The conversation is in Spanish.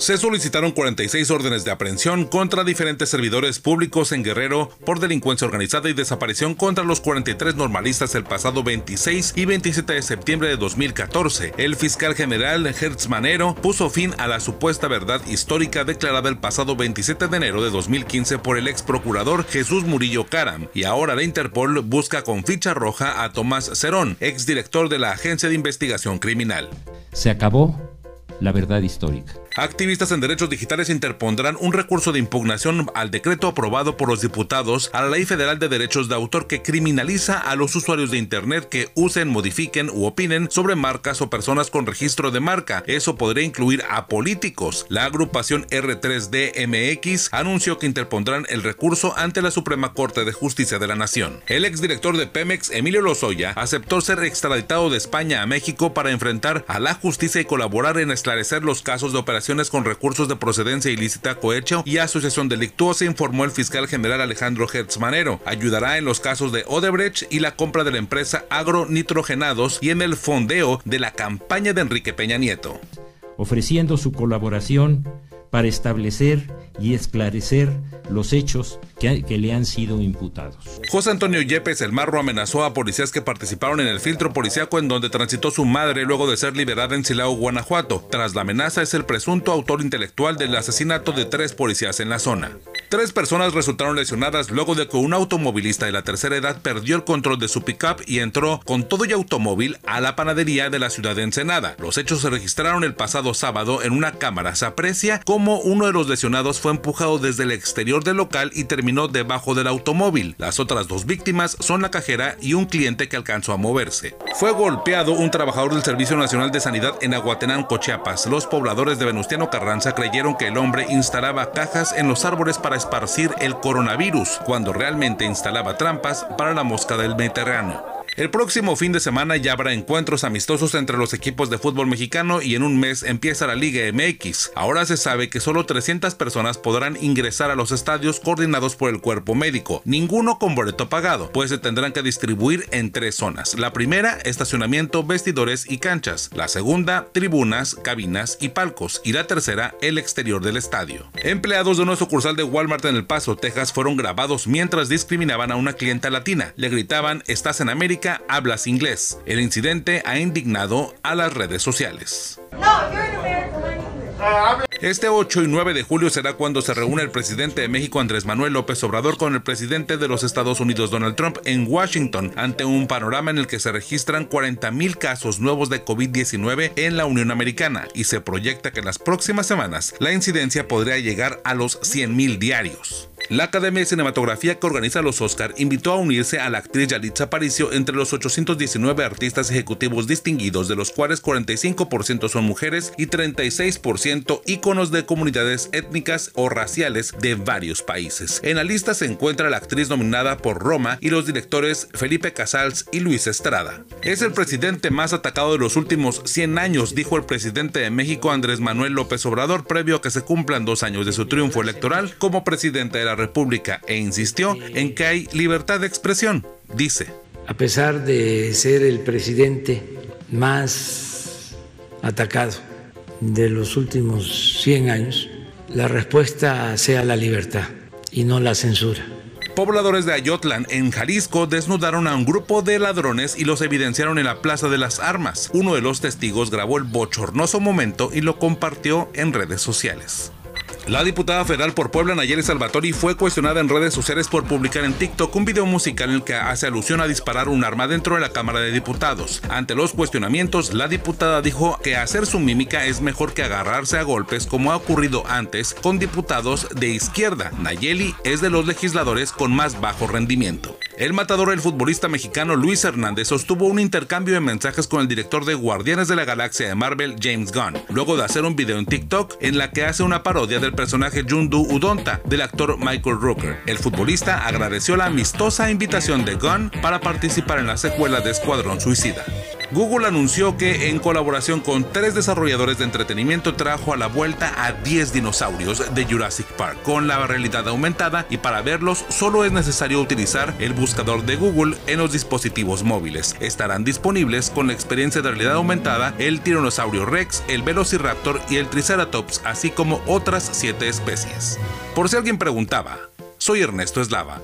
Se solicitaron 46 órdenes de aprehensión contra diferentes servidores públicos en Guerrero por delincuencia organizada y desaparición contra los 43 normalistas el pasado 26 y 27 de septiembre de 2014. El fiscal general Hertz Manero puso fin a la supuesta verdad histórica declarada el pasado 27 de enero de 2015 por el ex procurador Jesús Murillo Caram y ahora la Interpol busca con ficha roja a Tomás Cerón, ex director de la Agencia de Investigación Criminal. Se acabó la verdad histórica. Activistas en derechos digitales interpondrán un recurso de impugnación al decreto aprobado por los diputados a la Ley Federal de Derechos de Autor que criminaliza a los usuarios de Internet que usen, modifiquen u opinen sobre marcas o personas con registro de marca. Eso podría incluir a políticos. La agrupación R3DMX anunció que interpondrán el recurso ante la Suprema Corte de Justicia de la Nación. El exdirector de Pemex, Emilio Lozoya, aceptó ser extraditado de España a México para enfrentar a la justicia y colaborar en esclarecer los casos de operación con recursos de procedencia ilícita, cohecho y asociación delictuosa, informó el fiscal general Alejandro Hertz Manero. Ayudará en los casos de Odebrecht y la compra de la empresa Agronitrogenados y en el fondeo de la campaña de Enrique Peña Nieto. Ofreciendo su colaboración para establecer y esclarecer los hechos que, le han sido imputados. José Antonio Yepes el Marro amenazó a policías que participaron en el filtro policiaco en donde transitó su madre luego de ser liberada en Silao, Guanajuato. Tras la amenaza es el presunto autor intelectual del asesinato de tres policías en la zona. Tres personas resultaron lesionadas luego de que un automovilista de la tercera edad perdió el control de su pickup y entró con todo y automóvil a la panadería de la ciudad de Ensenada. Los hechos se registraron el pasado sábado en una cámara. Se aprecia cómo uno de los lesionados fue empujado desde el exterior del local y terminó debajo del automóvil. Las otras dos víctimas son la cajera y un cliente que alcanzó a moverse. Fue golpeado un trabajador del Servicio Nacional de Sanidad en Aguatenango, Chiapas. Los pobladores de Venustiano Carranza creyeron que el hombre instalaba cajas en los árboles para esparcir el coronavirus, cuando realmente instalaba trampas para la mosca del Mediterráneo. El próximo fin de semana ya habrá encuentros amistosos entre los equipos de fútbol mexicano y en un mes empieza la Liga MX. Ahora se sabe que solo 300 personas podrán ingresar a los estadios coordinados por el cuerpo médico, ninguno con boleto pagado, pues se tendrán que distribuir en tres zonas. La primera, estacionamiento, vestidores y canchas. La segunda, tribunas, cabinas y palcos. Y la tercera, el exterior del estadio. Empleados de una sucursal de Walmart en El Paso, Texas, fueron grabados mientras discriminaban a una clienta latina. Le gritaban, estás en América hablas inglés. El incidente ha indignado a las redes sociales. Este 8 y 9 de julio será cuando se reúne el presidente de México Andrés Manuel López Obrador con el presidente de los Estados Unidos Donald Trump en Washington ante un panorama en el que se registran 40.000 casos nuevos de COVID-19 en la Unión Americana y se proyecta que en las próximas semanas la incidencia podría llegar a los 100.000 diarios. La Academia de Cinematografía que organiza los Oscar invitó a unirse a la actriz Yalitza Aparicio entre los 819 artistas ejecutivos distinguidos, de los cuales 45% son mujeres y 36% íconos de comunidades étnicas o raciales de varios países. En la lista se encuentra la actriz nominada por Roma y los directores Felipe Casals y Luis Estrada. Es el presidente más atacado de los últimos 100 años, dijo el presidente de México Andrés Manuel López Obrador previo a que se cumplan dos años de su triunfo electoral como presidente de la República e insistió en que hay libertad de expresión. Dice, a pesar de ser el presidente más atacado de los últimos 100 años, la respuesta sea la libertad y no la censura. Pobladores de Ayotlan, en Jalisco, desnudaron a un grupo de ladrones y los evidenciaron en la Plaza de las Armas. Uno de los testigos grabó el bochornoso momento y lo compartió en redes sociales. La diputada federal por Puebla, Nayeli Salvatori, fue cuestionada en redes sociales por publicar en TikTok un video musical en el que hace alusión a disparar un arma dentro de la Cámara de Diputados. Ante los cuestionamientos, la diputada dijo que hacer su mímica es mejor que agarrarse a golpes como ha ocurrido antes con diputados de izquierda. Nayeli es de los legisladores con más bajo rendimiento. El matador el futbolista mexicano Luis Hernández sostuvo un intercambio de mensajes con el director de Guardianes de la Galaxia de Marvel, James Gunn, luego de hacer un video en TikTok en la que hace una parodia del personaje Jundu Udonta del actor Michael Rooker. El futbolista agradeció la amistosa invitación de Gunn para participar en la secuela de Escuadrón Suicida. Google anunció que en colaboración con tres desarrolladores de entretenimiento trajo a la vuelta a 10 dinosaurios de Jurassic Park con la realidad aumentada y para verlos solo es necesario utilizar el buscador de Google en los dispositivos móviles. Estarán disponibles con la experiencia de realidad aumentada el tiranosaurio Rex, el Velociraptor y el Triceratops, así como otras siete especies. Por si alguien preguntaba, soy Ernesto Eslava